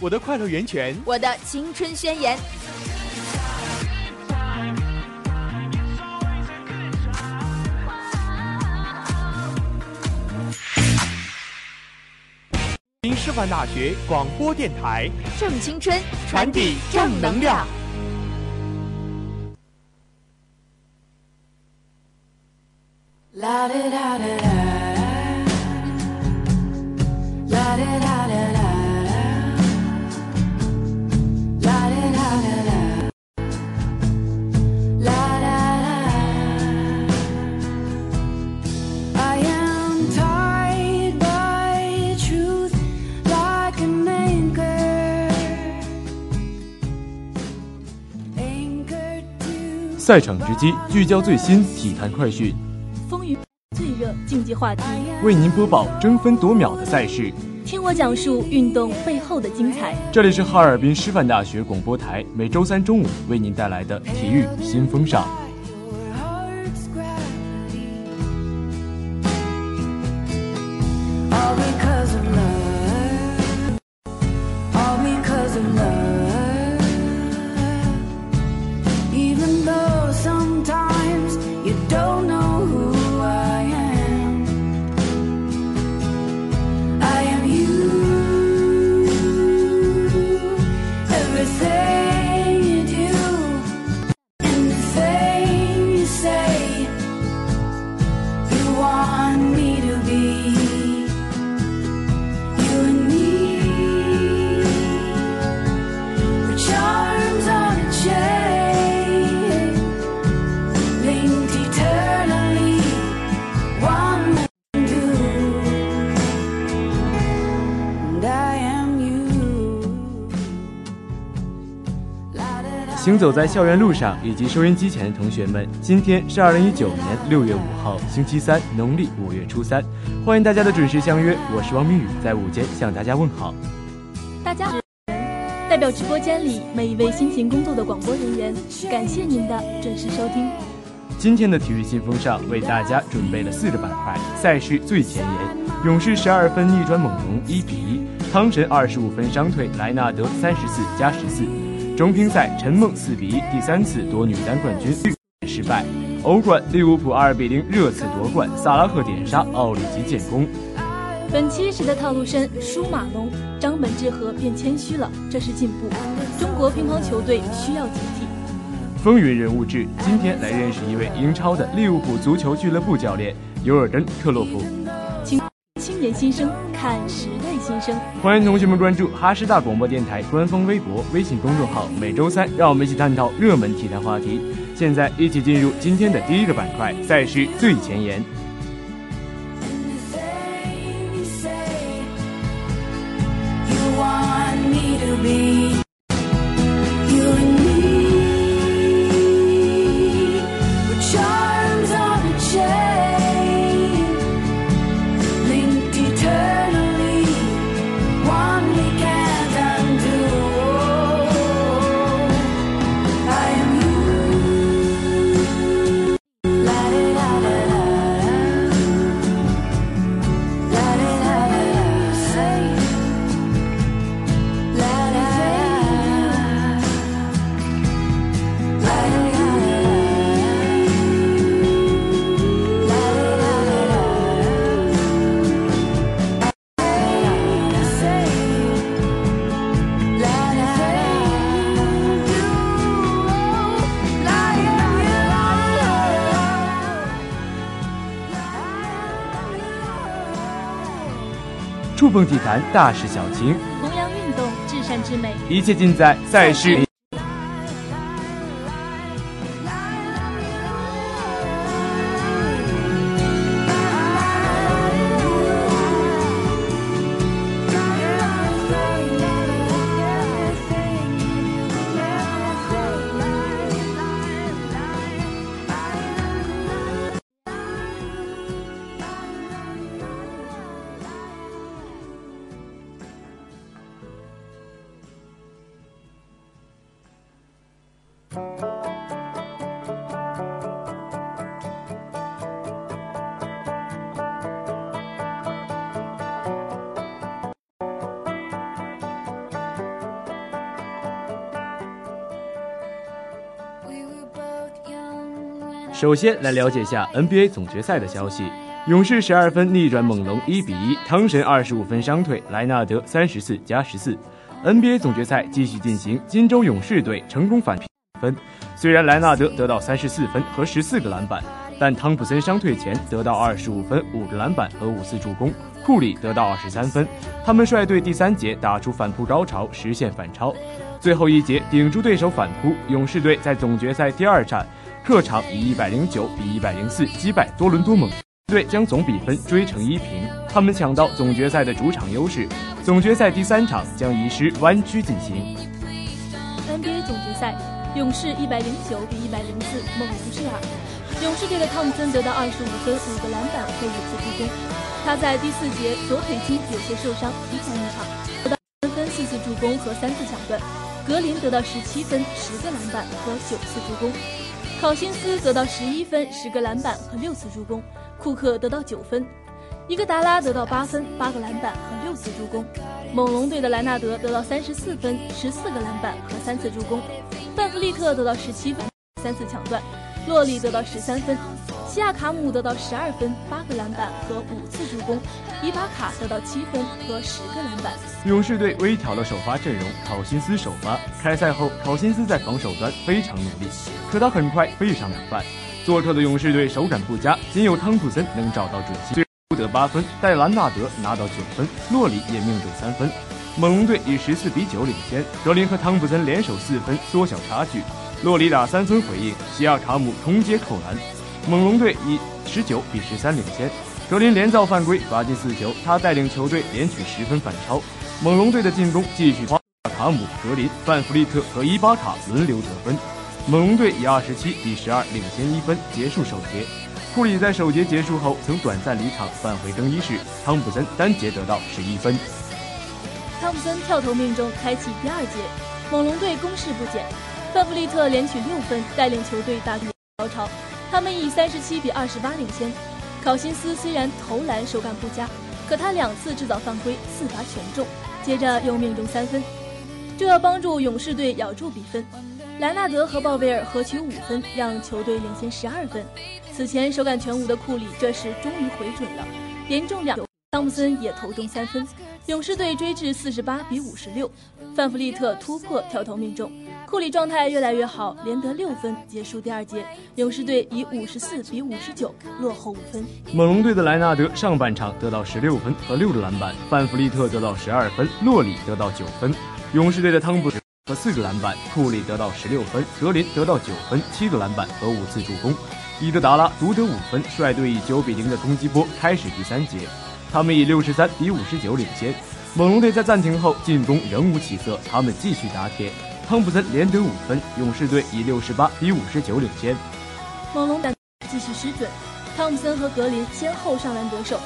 我的快乐源泉，我的青春宣言。新师范大学广播电台，正青春，传递正能量。La da da da 赛场直击，聚焦最新体坛快讯，风云最热竞技话题，为您播报争分夺秒的赛事。听我讲述运动背后的精彩。这里是哈尔滨师范大学广播台，每周三中午为您带来的体育新风尚。走在校园路上以及收音机前的同学们，今天是二零一九年六月五号，星期三，农历五月初三，欢迎大家的准时相约，我是王明宇，在午间向大家问好。大家好，代表直播间里每一位辛勤工作的广播人员，感谢您的准时收听。今天的体育信风上为大家准备了四个板块，赛事最前沿，勇士十二分逆转猛龙一比一，汤神二十五分伤退莱纳德三十四加十四，中乒赛陈梦四比一第三次夺女单冠军失败，欧冠利物浦二比零热刺夺冠，萨拉赫点杀奥里吉建功。本期时的套路深舒马龙、张本智和变谦虚了，这是进步。中国乒乓球队需要警惕。风云人物志，今天来认识一位英超的利物浦足球俱乐部教练尤尔登·克洛普。青年新生看时代新生。欢迎同学们关注哈师大广播电台官方微博、微信公众号。每周三，让我们一起探讨热门体坛话题。现在，一起进入今天的第一个板块——赛事最前沿。Anything you say, you want me to be. 碰体坛大事小情，弘扬运动至善至美，一切尽在赛事。首先来了解一下 NBA 总决赛的消息。勇士十二分逆转猛龙一比一，汤神二十五分伤退，莱纳德三十四加十四。NBA 总决赛继续进行，金州勇士队成功反分。虽然莱纳德得到三十四分和十四个篮板，但汤普森伤退前得到二十五分、五个篮板和五次助攻，库里得到二十三分。他们率队第三节打出反扑高潮，实现反超。最后一节顶住对手反扑，勇士队在总决赛第二战。客场以一百零九比一百零四击败多伦多猛队，将总比分追成一平。他们抢到总决赛的主场优势。总决赛第三场将移师湾区进行。NBA 总决赛，勇士一百零九比一百零四猛龙之二。勇士队的汤姆森得到二十五分、五个篮板和五次助攻。他在第四节左腿筋有些受伤，提前离场，得到三分、四次助攻和三次抢断。格林得到十七分、十个篮板和九次助攻。考辛斯得到十一分、十个篮板和六次助攻，库克得到九分，伊戈达拉得到八分、八个篮板和六次助攻。猛龙队的莱纳德得到三十四分、十四个篮板和三次助攻，范弗利特得到十七分、三次抢断，洛里得到十三分。西亚卡姆得到十二分、八个篮板和五次助攻，伊巴卡得到七分和十个篮板。勇士队微调了首发阵容，考辛斯首发。开赛后，考辛斯在防守端非常努力，可他很快背上两犯。做客的勇士队手感不佳，仅有汤普森能找到准心，最得八分，戴兰纳德拿到九分，洛里也命中三分。猛龙队以十四比九领先，格林和汤普森联手四分缩小差距，洛里打三分回应，西亚卡姆重接扣篮。猛龙队以十九比十三领先，格林连造犯规罚进四球，他带领球队连取十分反超。猛龙队的进攻继续，卡姆、格林、范弗利特和伊巴卡轮流得分。猛龙队以二十七比十二领先一分结束首节。库里在首节结束后曾短暂离场返回更衣室，汤普森单节得到十一分。汤普森跳投命中，开启第二节，猛龙队攻势不减，范弗利特连取六分，带领球队打入高潮。他们以三十七比二十八领先。考辛斯虽然投篮手感不佳，可他两次制造犯规，四罚全中，接着又命中三分，这帮助勇士队咬住比分。莱纳德和鲍威尔合取五分，让球队领先十二分。此前手感全无的库里这时终于回准了，连中两球。汤姆森也投中三分，勇士队追至四十八比五十六。范弗利特突破跳投命中。库里状态越来越好，连得六分，结束第二节。勇士队以五十四比五十九落后五分。猛龙队的莱纳德上半场得到十六分和六个篮板，范弗利特得到十二分，洛里得到九分。勇士队的汤普森和四个篮板，库里得到十六分，格林得到九分，七个篮板和五次助攻。伊戈达拉独得五分，率队以九比零的攻击波开始第三节。他们以六十三比五十九领先。猛龙队在暂停后进攻仍无起色，他们继续打铁。汤普森连得五分，勇士队以六十八比五十九领先。猛龙胆继续失准，汤普森和格林先后上篮得手，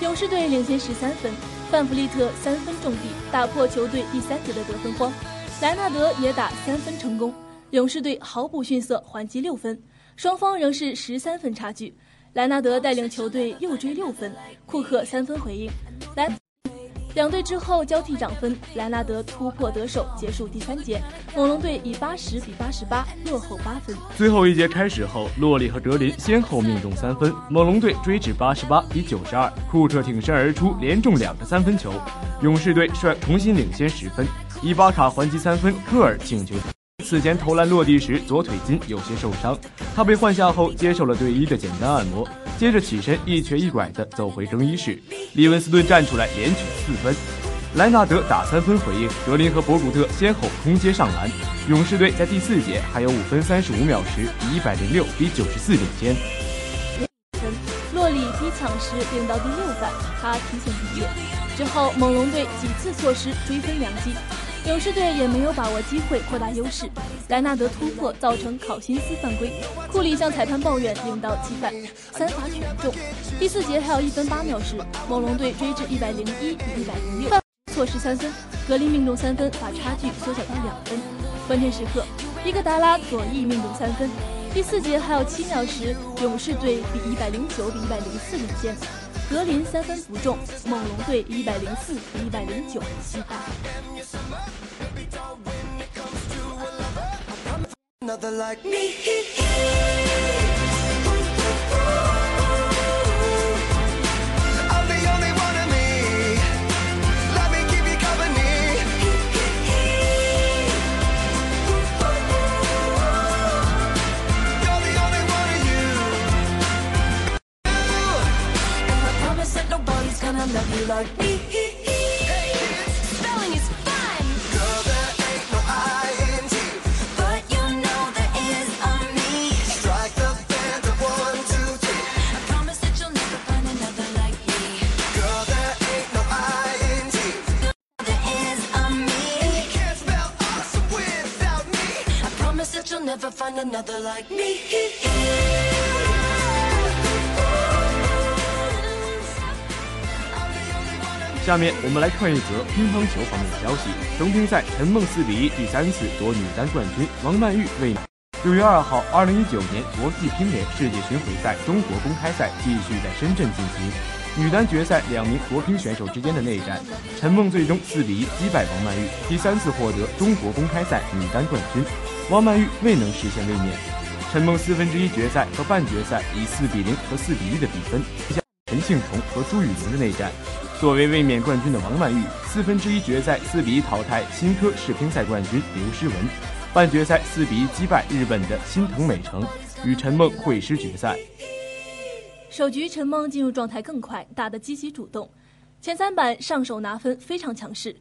勇士队领先十三分。范弗利特三分中地，打破球队第三节的得分荒。莱纳德也打三分成功，勇士队毫不逊色还击六分，双方仍是十三分差距。莱纳德带领球队又追六分，库克三分回应。来。两队之后交替涨分，莱纳德突破得手，结束第三节。猛龙队以八十比八十八落后八分。最后一节开始后，洛里和格林先后命中三分，猛龙队追至八十八比九十二。库特挺身而出，连中两个三分球，勇士队率重新领先十分。伊巴卡还击三分，科尔进球。此前投篮落地时左腿筋有些受伤，他被换下后接受了队医的简单按摩。接着起身一瘸一拐地走回更衣室。利文斯顿站出来连取四分，莱纳德打三分回应。格林和博古特先后空接上篮。勇士队在第四节还有五分三十五秒时，以一百零六比九十四领先。洛里逼抢时领到第六分，他提前毕业。之后猛龙队几次错失追分良机。勇士队也没有把握机会扩大优势，莱纳德突破造成考辛斯犯规，库里向裁判抱怨领到七犯，三罚全中。第四节还有一分八秒时，猛龙队追至一百零一比一百零六，错失三分，格林命中三分，把差距缩小到两分。关键时刻，伊戈达拉左翼命中三分。第四节还有七秒时，勇士队比一百零九比一百零四领先。格林三分不中，猛龙队一百零四比一百零九惜败。Love you like me. Spelling is fun. Girl, there ain't no I-N-G. But you know there is on me. Strike the band of one, two, three. I promise that you'll never find another like me. Girl, there ain't no I-N-G. There is on me. And you can't spell awesome without me. I promise that you'll never find another like me. 下面我们来看一则乒乓球方面的消息。冬乒赛，陈梦四比一第三次夺女单冠军，王曼玉为。六月二号，二零一九年国际乒联世界巡回赛中国公开赛继续在深圳进行。女单决赛，两名国乒选手之间的内战，陈梦最终四比一击败王曼玉，第三次获得中国公开赛女单冠军。王曼玉未能实现卫冕。陈梦四分之一决赛和半决赛以四比零和四比一的比分，陈幸同和朱雨玲的内战。作为卫冕冠军的王曼玉，四分之一决赛四比一淘汰新科世乒赛冠军刘诗雯，半决赛四比一击败日本的新藤美诚，与陈梦会师决赛。首局陈梦进入状态更快，打得积极主动，前三板上手拿分非常强势。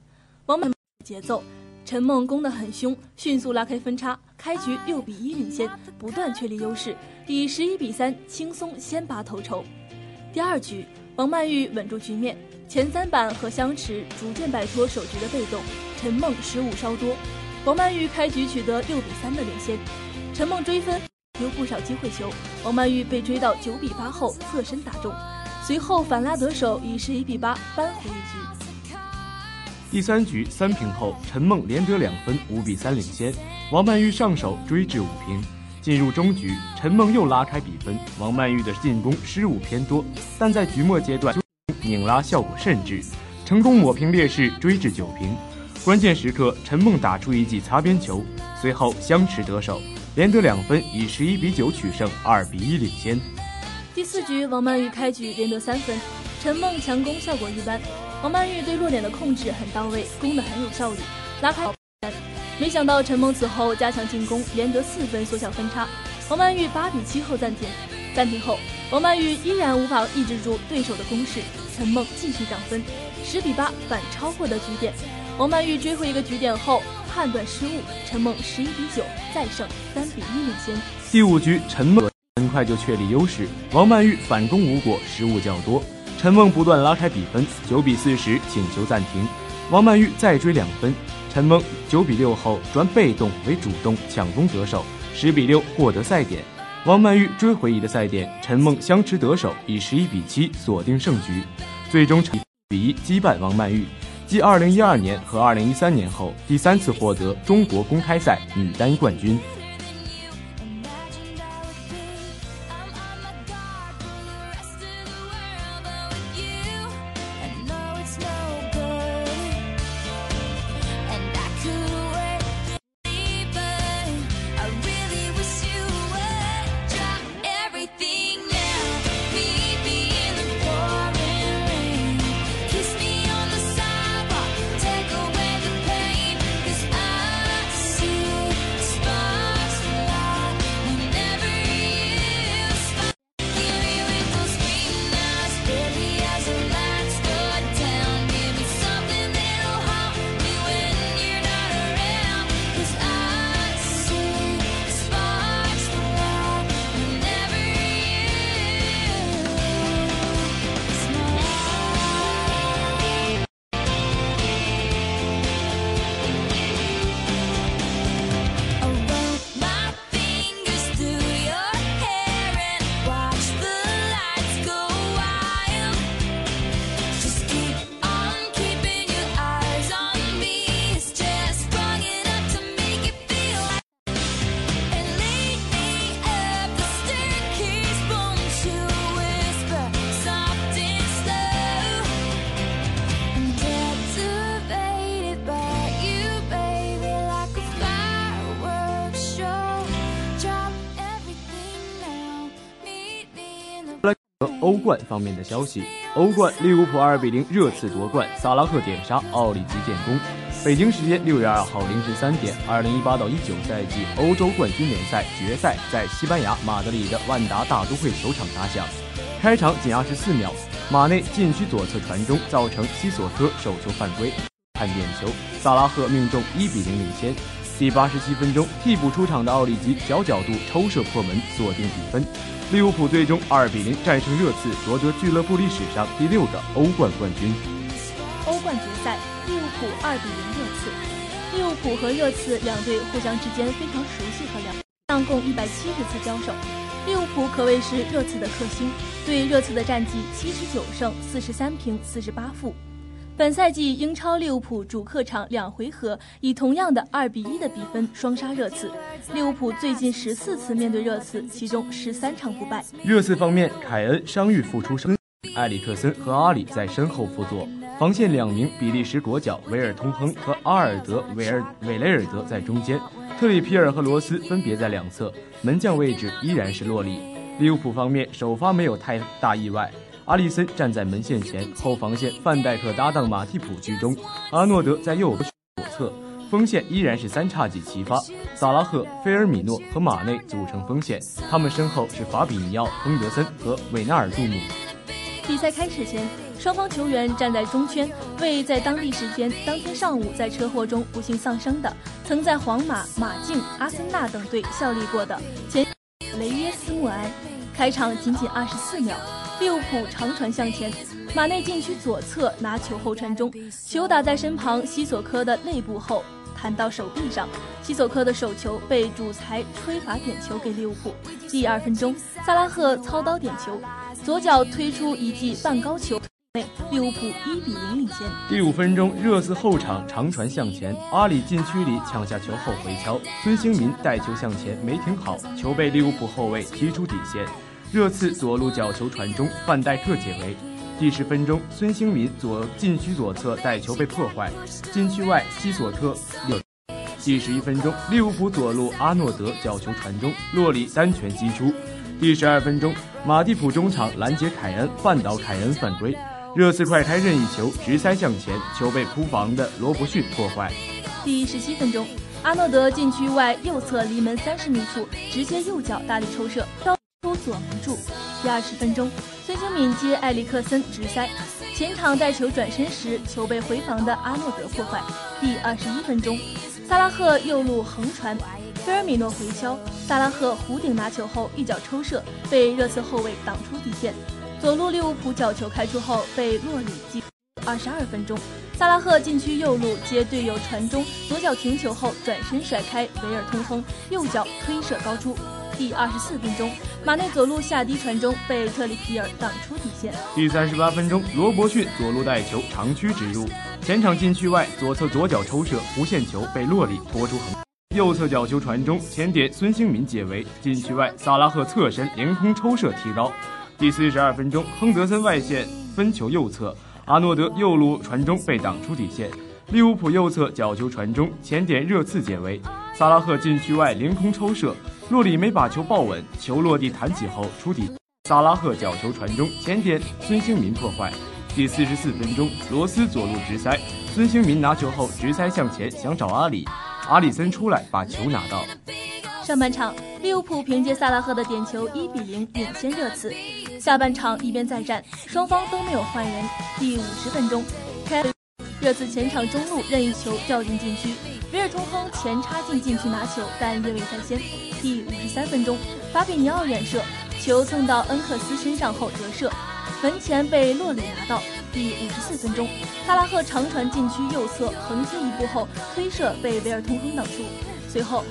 王曼节奏，陈梦攻得很凶，迅速拉开分差，开局六比一领先，不断确立优势，以十一比三轻松先拔头筹。第二局，王曼玉稳住局面。前三板和相持逐渐摆脱首局的被动，陈梦失误稍多，王曼玉开局取得六比三的领先，陈梦追分有不少机会球，王曼玉被追到九比八后侧身打中，随后反拉得手，以十一比八扳回一局。第三局三平后，陈梦连得两分，五比三领先，王曼玉上手追至五平。进入中局，陈梦又拉开比分，王曼玉的进攻失误偏多，但在局末阶段。拧拉效果甚至，成功抹平劣势，追至九平。关键时刻，陈梦打出一记擦边球，随后相持得手，连得两分，以十一比九取胜，二比一领先。第四局，王曼玉开局连得三分，陈梦强攻效果一般。王曼玉对弱点的控制很到位，攻得很有效率，拉开。没想到陈梦此后加强进攻，连得四分，缩小分差。王曼玉八比七后暂停，暂停后，王曼玉依然无法抑制住对手的攻势。陈梦继续涨分，十比八反超获得局点。王曼玉追回一个局点后判断失误，陈梦十一比九再胜，三比一领先。第五局，陈梦很快就确立优势，王曼玉反攻无果，失误较多。陈梦不断拉开比分，九比四十请求暂停。王曼玉再追两分，陈梦九比六后转被动为主动抢攻得手，十比六获得赛点。王曼玉追回一个赛点，陈梦相持得手，以十一比七锁定胜局，最终成比一击败王曼玉，继二零一二年和二零一三年后第三次获得中国公开赛女单冠军。欧冠方面的消息，欧冠利物浦二比零热刺夺冠，萨拉赫点杀，奥里吉建功。北京时间六月二号零时三点，二零一八到一九赛季欧洲冠军联赛决赛在西班牙马德里的万达大都会球场打响。开场仅二十四秒，马内禁区左侧传中，造成西索科手球犯规，判点球，萨拉赫命中一比零领先。第八十七分钟，替补出场的奥里吉小角度抽射破门，锁定比分。利物浦最终二比零战胜热刺，夺得俱乐部历史上第六个欧冠冠军。欧冠决赛，利物浦二比零热刺。利物浦和热刺两队互相之间非常熟悉和了解，共一百七十次交手。利物浦可谓是热刺的克星，对热刺的战绩七十九胜四十三平四十八负。本赛季英超利物浦主客场两回合以同样的二比一的比分双杀热刺。利物浦最近十四次面对热刺，其中十三场不败。热刺方面，凯恩伤愈复出生，埃里克森和阿里在身后辅佐，防线两名比利时国脚维尔通亨和阿尔德维尔韦雷尔德在中间，特里皮尔和罗斯分别在两侧，门将位置依然是洛里。利物浦方面首发没有太大意外。阿里森站在门线前，后防线范戴克搭档马蒂普居中，阿诺德在右左侧，锋线依然是三叉戟齐发，萨拉赫、菲尔米诺和马内组成锋线，他们身后是法比尼奥、亨德森和韦纳尔杜姆。比赛开始前，双方球员站在中圈，为在当地时间当天上午在车祸中不幸丧生的、曾在皇马、马竞、阿森纳等队效力过的前雷耶斯默哀。开场仅仅二十四秒。利物浦长传向前，马内禁区左侧拿球后传中，球打在身旁西索科的内部后弹到手臂上，西索科的手球被主裁吹罚点球给利物浦。第二分钟，萨拉赫操刀点球，左脚推出一记半高球，内利物浦一比零领先。第五分钟，热刺后场长传向前，阿里禁区里抢下球后回敲，孙兴民带球向前没停好，球被利物浦后卫踢出底线。热刺左路角球传中，范戴克解围。第十分钟，孙兴民左禁区左侧带球被破坏，禁区外西索特六。第十一分钟，利物浦左路阿诺德角球传中，洛里单拳击出。第十二分钟，马蒂普中场拦截凯恩，绊倒凯恩犯规。热刺快开任意球直塞向前，球被扑防的罗伯逊破坏。第十七分钟，阿诺德禁区外右侧离门三十米处，直接右脚大力抽射。出左门柱。第二十分钟，孙兴敏接埃里克森直塞，前场带球转身时，球被回防的阿诺德破坏。第二十一分钟，萨拉赫右路横传，菲尔米诺回敲，萨拉赫弧顶拿球后一脚抽射，被热刺后卫挡出底线。左路利物浦角球开出后被洛里击。二十二分钟，萨拉赫禁区右路接队友传中，左脚停球后转身甩开维尔通亨，右脚推射高出。第二十四分钟，马内左路下低传中被特里皮尔挡出底线。第三十八分钟，罗伯逊左路带球长驱直入，前场禁区外左侧左脚抽射弧线球被洛里拖出横，右侧角球传中前点孙兴民解围，禁区外萨拉赫侧身凌空抽射提高。第四十二分钟，亨德森外线分球右侧，阿诺德右路传中被挡出底线，利物浦右侧角球传中前点热刺解围，萨拉赫禁区外凌空抽射。洛里没把球抱稳，球落地弹起后出底，萨拉赫角球传中，前点孙兴民破坏。第四十四分钟，罗斯左路直塞，孙兴民拿球后直塞向前想找阿里，阿里森出来把球拿到。上半场，利物浦凭借萨拉赫的点球一比零领先热刺。下半场一边再战，双方都没有换人。第五十分钟，热刺前场中路任意球掉进禁区。维尔通亨前插进禁区拿球，但越位在先。第五十三分钟，法比尼奥远射，球蹭到恩克斯身上后折射，门前被洛里拿到。第五十四分钟，萨拉赫长传禁区右侧横切一步后推射被维尔通亨挡住，随后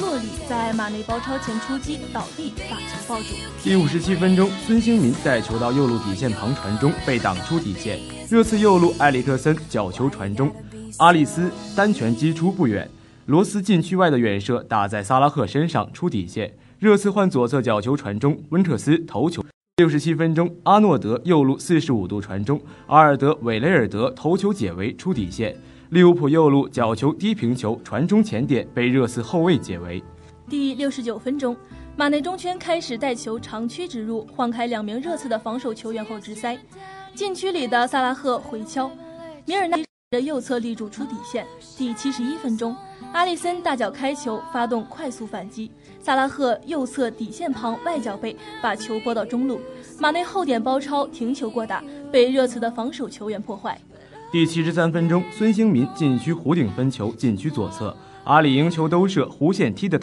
洛里在马内包抄前出击倒地把球抱住。第五十七分钟，孙兴民在球到右路底线旁传中被挡出底线，热刺右路埃里克森角球传中。阿里斯单拳击出不远，罗斯禁区外的远射打在萨拉赫身上出底线。热刺换左侧角球传中，温特斯头球。六十七分钟，阿诺德右路四十五度传中，阿尔德韦雷尔德头球解围出底线。利物浦右路角球低平球传中前点被热刺后卫解围。第六十九分钟，马内中圈开始带球长驱直入，晃开两名热刺的防守球员后直塞。禁区里的萨拉赫回敲，米尔纳的右侧立柱出底线。第七十一分钟，阿里森大脚开球，发动快速反击。萨拉赫右侧底线旁外脚背把球拨到中路，马内后点包抄停球过大，被热刺的防守球员破坏。第七十三分钟，孙兴民禁区弧顶分球，禁区左侧，阿里赢球兜射弧线踢的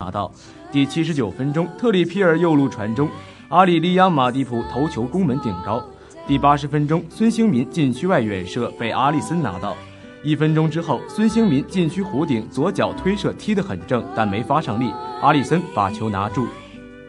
拿到。第七十九分钟，特里皮尔右路传中，阿里利亚马蒂普头球攻门顶高。第八十分钟，孙兴民禁区外远射被阿里森拿到。一分钟之后，孙兴民禁区弧顶左脚推射踢得很正，但没发上力，阿里森把球拿住。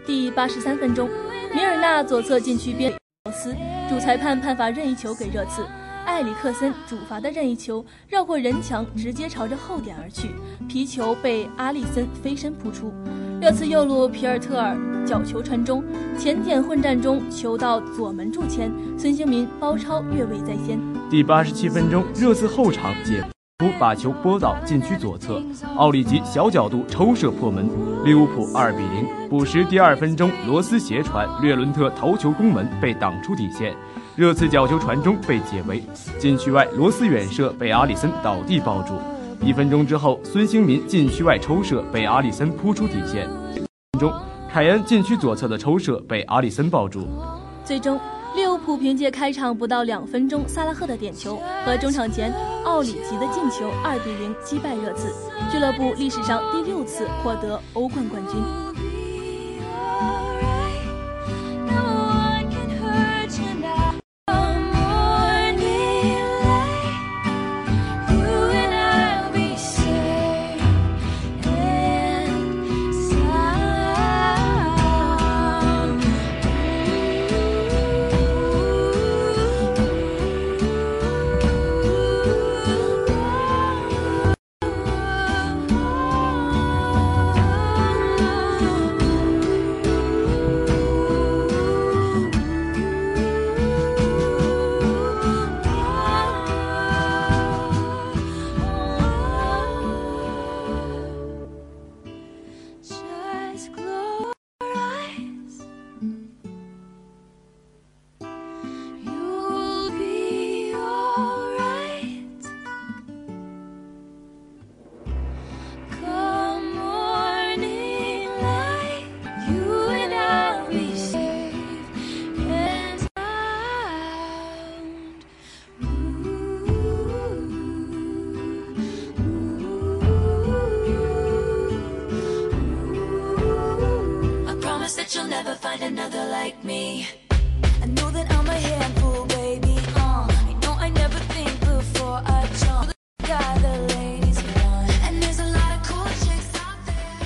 第八十三分钟，米尔纳左侧禁区边斯，主裁判判罚任意球给热刺。埃里克森主罚的任意球绕过人墙，直接朝着后点而去，皮球被阿里森飞身扑出。热刺右路皮尔特尔角球传中，前点混战中球到左门柱前，孙兴民包抄越位在先。第八十七分钟，热刺后场解夫把球拨到禁区左侧，奥利吉小角度抽射破门，利物浦二比零。补时第二分钟，罗斯斜传，略伦特头球攻门被挡出底线。热刺角球传中被解围，禁区外罗斯远射被阿里森倒地抱住。一分钟之后，孙兴民禁区外抽射被阿里森扑出底线。分钟，凯恩禁区左侧的抽射被阿里森抱住。最终，利物浦凭借开场不到两分钟萨拉赫的点球和中场前奥里吉的进球，二比零击败热刺，俱乐部历史上第六次获得欧冠冠军。Like me. I know that I'm a handful, baby. Uh, I know I never think before I jump. The guy the ladies want, and there's a lot of cool chicks out there.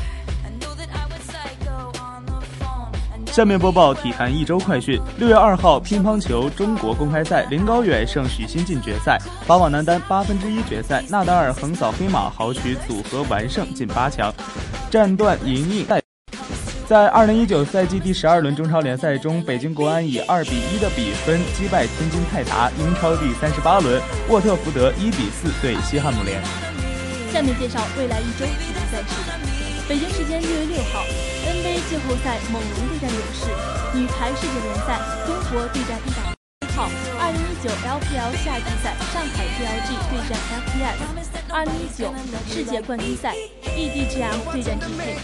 I know that I went psycho on the phone. I know 下面播报体坛一周快讯。六月二号，乒乓球中国公开赛，林高远胜许昕进决赛。法网男单八分之一决赛，纳达尔横扫黑马，豪取组合完胜进八强，战断赢硬。在二零一九赛季第十二轮中超联赛中，北京国安以二比一的比分击败天津泰达。英超第三十八轮，沃特福德一比四对西汉姆联。下面介绍未来一周体育赛事。北京时间六月六号，NBA 季后赛猛龙对战勇士，女排世界联赛中国对战伊朗。号，二零一九 LPL 夏季赛上海 GLG 对战 FPS，二零一九世界冠军赛 EDGM 对战 GK。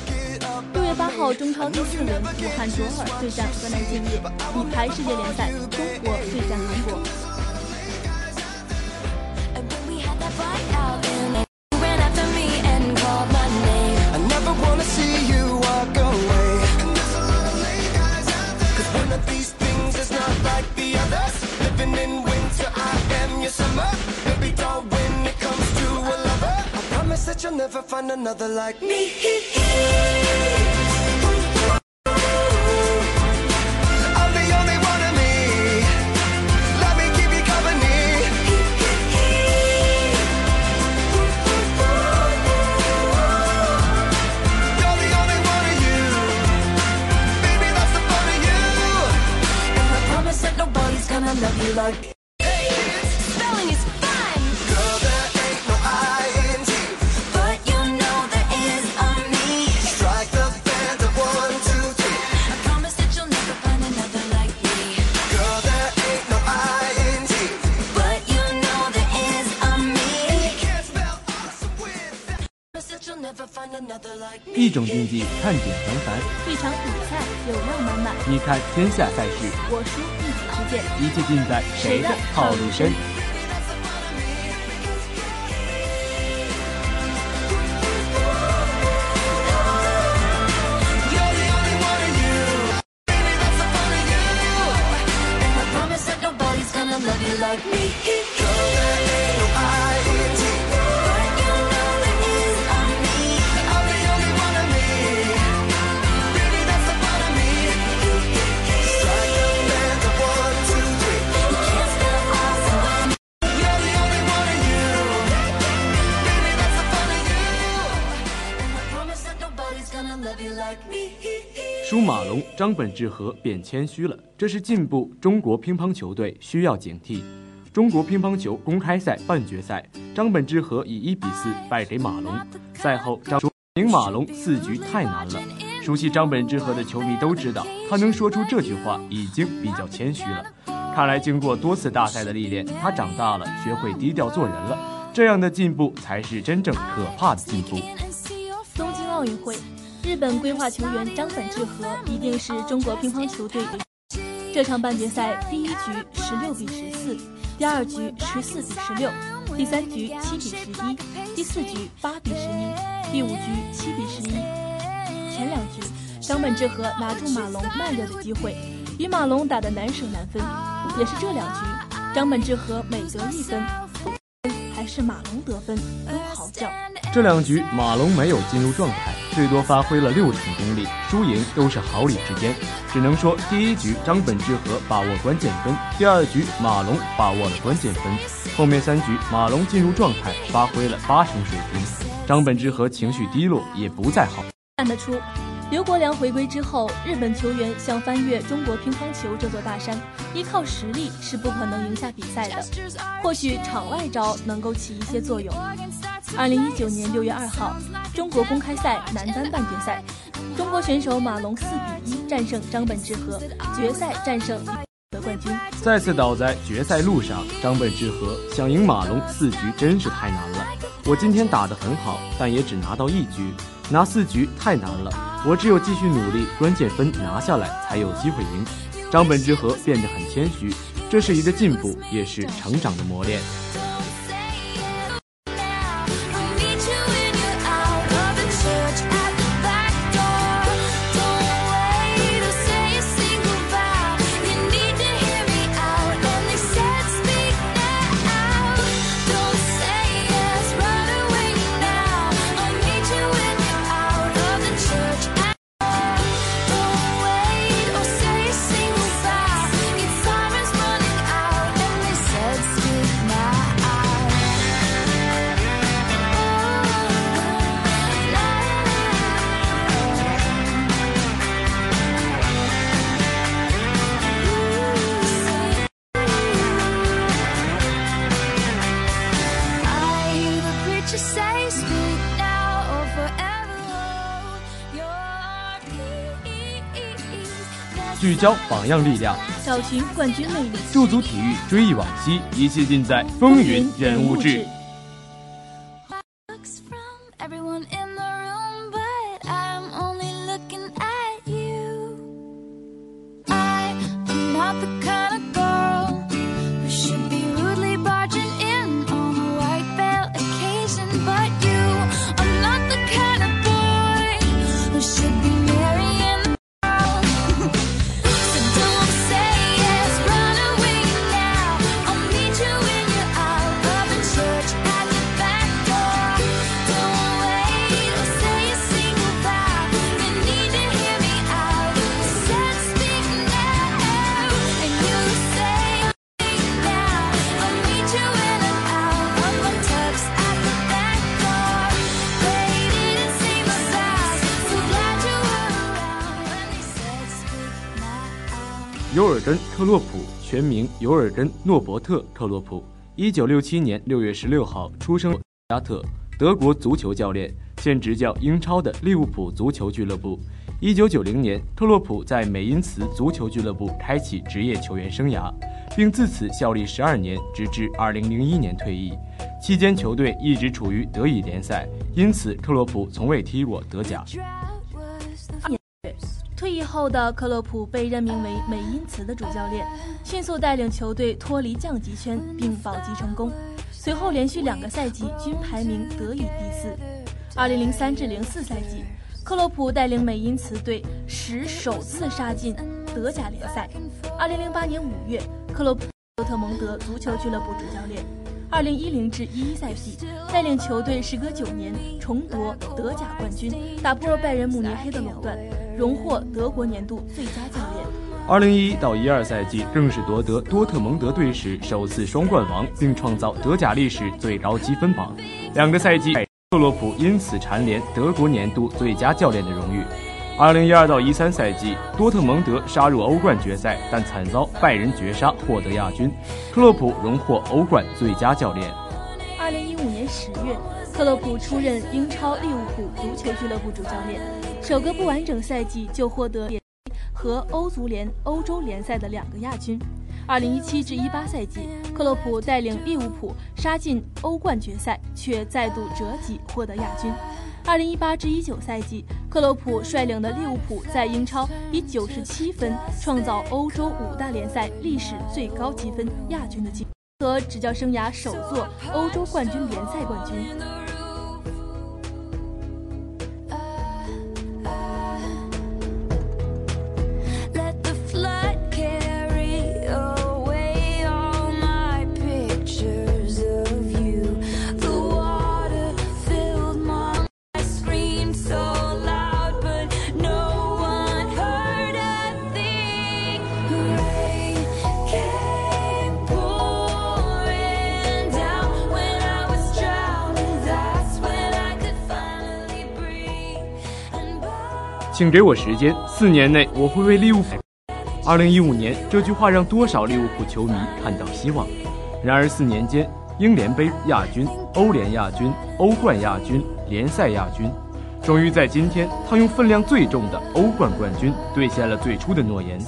六月八号，中超第四轮，武汉卓尔对战河南建业，女排世界联赛，中国对战韩国。Never find another like me. I'm the only one of me. Let me keep you company. You're the only one of you. Baby, that's the of you. And I promise that nobody's gonna love you like 一种竞技看点繁繁，一场比赛流量满满。你看天下赛事，我输一己之见，一切尽在谁的套路深。舒张本智和便谦虚了，这是进步。中国乒乓球队需要警惕。中国乒乓球公开赛半决赛，张本智和以一比四败给马龙。赛后，张说赢马龙四局太难了。熟悉张本智和的球迷都知道，他能说出这句话已经比较谦虚了。看来，经过多次大赛的历练，他长大了，学会低调做人了。这样的进步才是真正可怕的进步。东京奥运会。日本规划球员张本智和一定是中国乒乓球队。这场半决赛第一局十六比十四，第二局十四比十六，第三局七比十一，第四局八比十一，第五局七比十一。前两局，张本智和拿住马龙慢热的机会，与马龙打得难舍难分。也是这两局，张本智和每得一分，是马龙得分，都好叫。这两局马龙没有进入状态，最多发挥了六成功力，输赢都是毫厘之间。只能说第一局张本智和把握关键分，第二局马龙把握了关键分，后面三局马龙进入状态，发挥了八成水平，张本智和情绪低落，也不再好。看得出，刘国梁回归之后，日本球员想翻越中国乒乓球这座大山，依靠实力是不可能赢下比赛的。或许场外招能够起一些作用。二零一九年六月二号，中国公开赛男单半决赛，中国选手马龙四比一战胜张本智和，决赛战胜得冠军。再次倒在决赛路上，张本智和想赢马龙四局真是太难了。我今天打得很好，但也只拿到一局。拿四局太难了，我只有继续努力，关键分拿下来才有机会赢。张本智和变得很谦虚，这是一个进步，也是成长的磨练。聚焦榜样力量，找寻冠军魅力，驻足体育，追忆往昔，一切尽在风云人物志。尤尔根·特洛普，全名尤尔根·诺伯特·特洛普，一九六七年六月十六号出生，加特，德国足球教练，现执教英超的利物浦足球俱乐部。一九九零年，特洛普在美因茨足球俱乐部开启职业球员生涯，并自此效力十二年，直至二零零一年退役。期间球队一直处于德乙联赛，因此克洛普从未踢过德甲。退役后的克洛普被任命为美因茨的主教练，迅速带领球队脱离降级圈并保级成功。随后连续两个赛季均排名德乙第四。2003至04赛季，克洛普带领美因茨队史首次杀进德甲联赛。2008年5月，克洛普多特蒙德足球俱乐部主教练。2010至11赛季，带领球队时隔九年重夺德甲冠军，打破拜仁慕尼黑的垄断，荣获德国年度最佳教练。二零一一到一二赛季，更是夺得多特蒙德队史首次双冠王，并创造德甲历史最高积分榜。两个赛季，克洛普因此蝉联德国年度最佳教练的荣誉。二零一二到一三赛季，多特蒙德杀入欧冠决赛，但惨遭拜仁绝杀，获得亚军。克洛普荣获欧冠最佳教练。二零一五年十月，克洛普出任英超利物浦足球俱乐部主教练，首个不完整赛季就获得和欧足联欧洲联赛的两个亚军。二零一七至一八赛季，克洛普带领利物浦杀进欧冠决赛，却再度折戟获得亚军。二零一八至一九赛季，克洛普率领的利物浦在英超以九十七分创造欧洲五大联赛历史最高积分亚军的记录，和执教生涯首座欧洲冠军联赛冠军。请给我时间，四年内我会为利物浦。二零一五年，这句话让多少利物浦球迷看到希望。然而四年间，英联杯亚军、欧联亚军、欧冠亚军、联赛亚军，终于在今天，他用分量最重的欧冠冠军兑现了最初的诺言。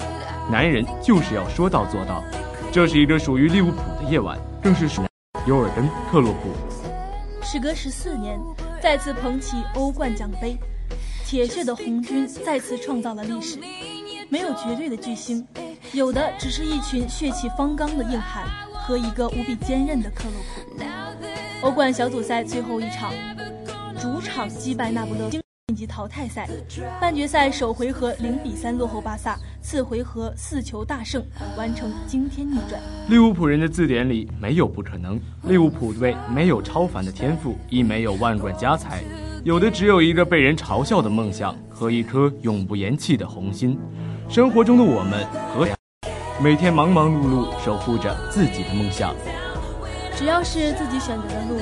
男人就是要说到做到。这是一个属于利物浦的夜晚，更是属于尤尔根·克洛普。时隔十四年，再次捧起欧冠奖杯，铁血的红军再次创造了历史。没有绝对的巨星，有的只是一群血气方刚的硬汉和一个无比坚韧的克洛普。欧冠小组赛最后一场，主场击败那不勒斯晋级淘汰赛，半决赛首回合零比三落后巴萨，次回合四球大胜，完成惊天逆转。利物浦人的字典里没有不可能，利物浦队没有超凡的天赋，亦没有万贯家财，有的只有一个被人嘲笑的梦想和一颗永不言弃的红心。生活中的我们和每天忙忙碌碌守护着自己的梦想。只要是自己选择的路，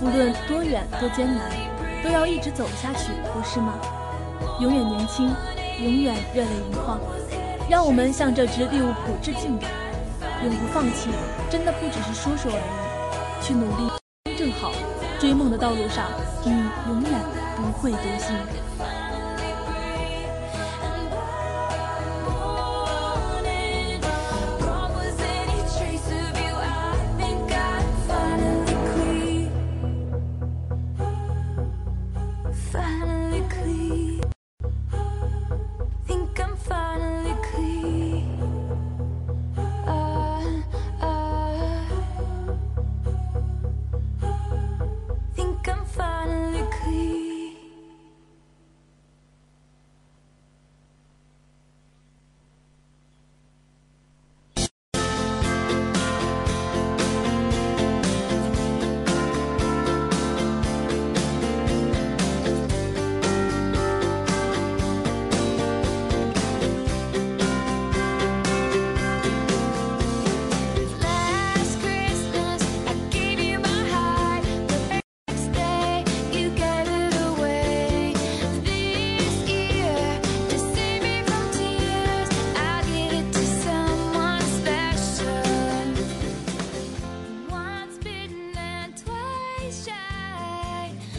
无论多远多艰难，都要一直走下去，不是吗？永远年轻，永远热泪盈眶。让我们向这支利物浦致敬吧！永不放弃，真的不只是说说而已。去努力，真正好，追梦的道路上，你永远不会独行。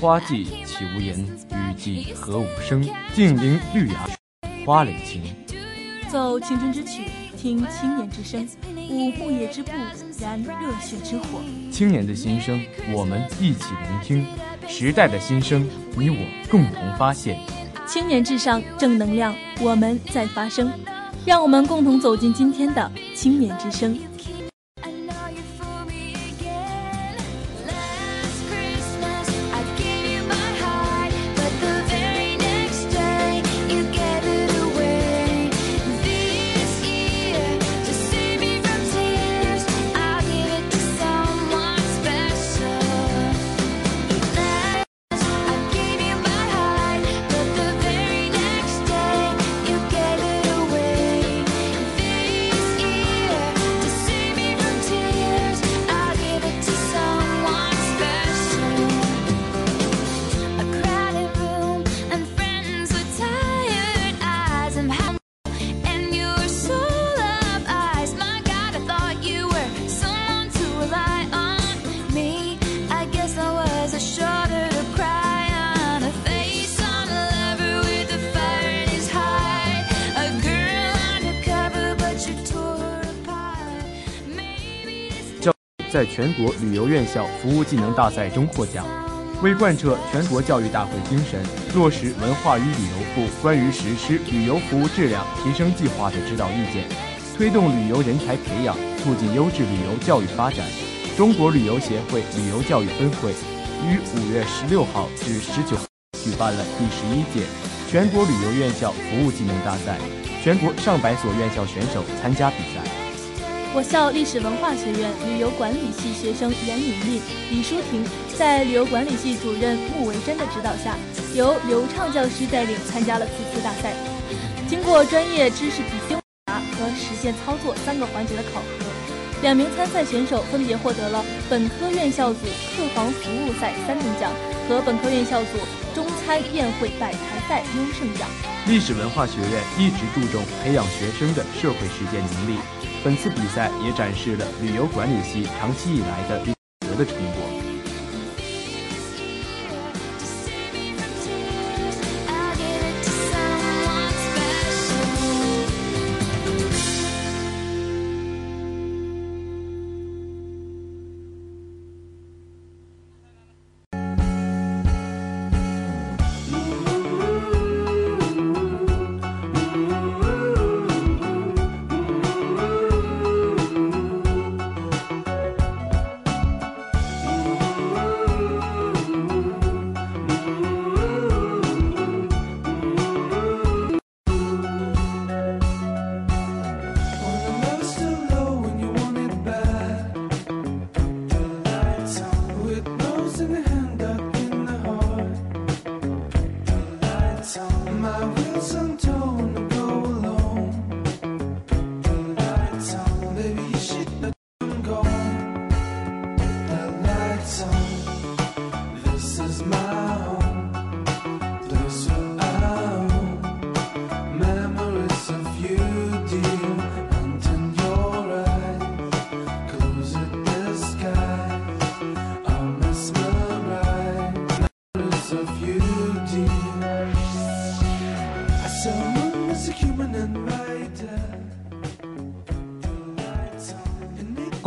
花季岂无言，雨季何无声。静聆绿芽，花蕾情。奏青春之曲，听青年之声，舞牧野之步，燃热血之火。青年的心声，我们一起聆听；时代的心声，你我共同发现。青年至上，正能量，我们在发声。让我们共同走进今天的青年之声。在全国旅游院校服务技能大赛中获奖。为贯彻全国教育大会精神，落实文化与旅游部关于实施旅游服务质量提升计划的指导意见，推动旅游人才培养，促进优质旅游教育发展，中国旅游协会旅游教育分会于五月十六号至十九举办了第十一届全国旅游院校服务技能大赛，全国上百所院校选手参加比赛。我校历史文化学院旅游管理系学生严敏丽、李淑婷，在旅游管理系主任穆维珍的指导下，由刘畅教师带领参加了此次大赛。经过专业知识体系和实践操作三个环节的考核，两名参赛选手分别获得了本科院校组客房服务赛三等奖和本科院校组中餐宴会摆台赛优胜奖。历史文化学院一直注重培养学生的社会实践能力，本次比赛也展示了旅游管理系长期以来的立德的成果。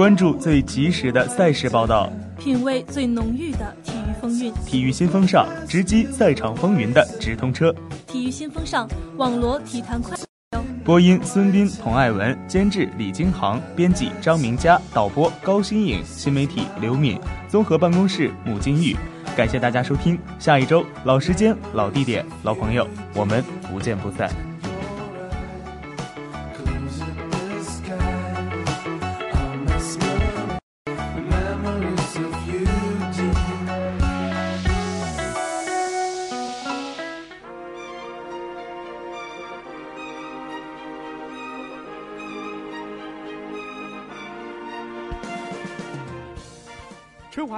关注最及时的赛事报道，品味最浓郁的体育风韵，体育新风尚，直击赛场风云的直通车。体育新风尚，网罗体坛快。播音：孙斌、童爱文，监制：李金航，编辑：张明佳，导播：高新颖，新媒体：刘敏，综合办公室：穆金玉。感谢大家收听，下一周老时间、老地点、老朋友，我们不见不散。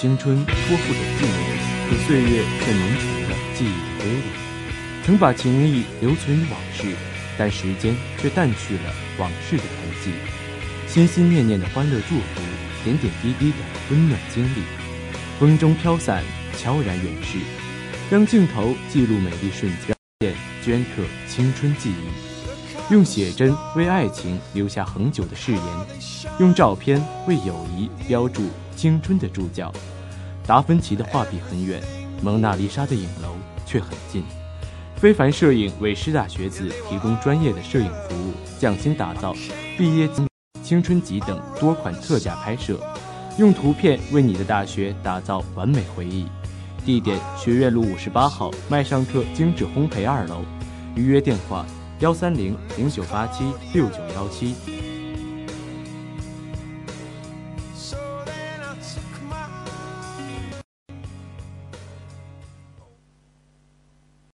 青春托付给静物，可岁月却浓成了记忆的瑰丽。曾把情谊留存于往事，但时间却淡去了往事的痕迹。心心念念的欢乐祝福，点点滴滴的温暖经历，风中飘散，悄然远逝。让镜头记录美丽瞬间，镌刻青春记忆。用写真为爱情留下恒久的誓言，用照片为友谊标注青春的注脚。达芬奇的画笔很远，蒙娜丽莎的影楼却很近。非凡摄影为师大学子提供专业的摄影服务，匠心打造毕业季、青春集等多款特价拍摄，用图片为你的大学打造完美回忆。地点：学院路五十八号麦尚特精致烘焙二楼。预约电话：幺三零零九八七六九幺七。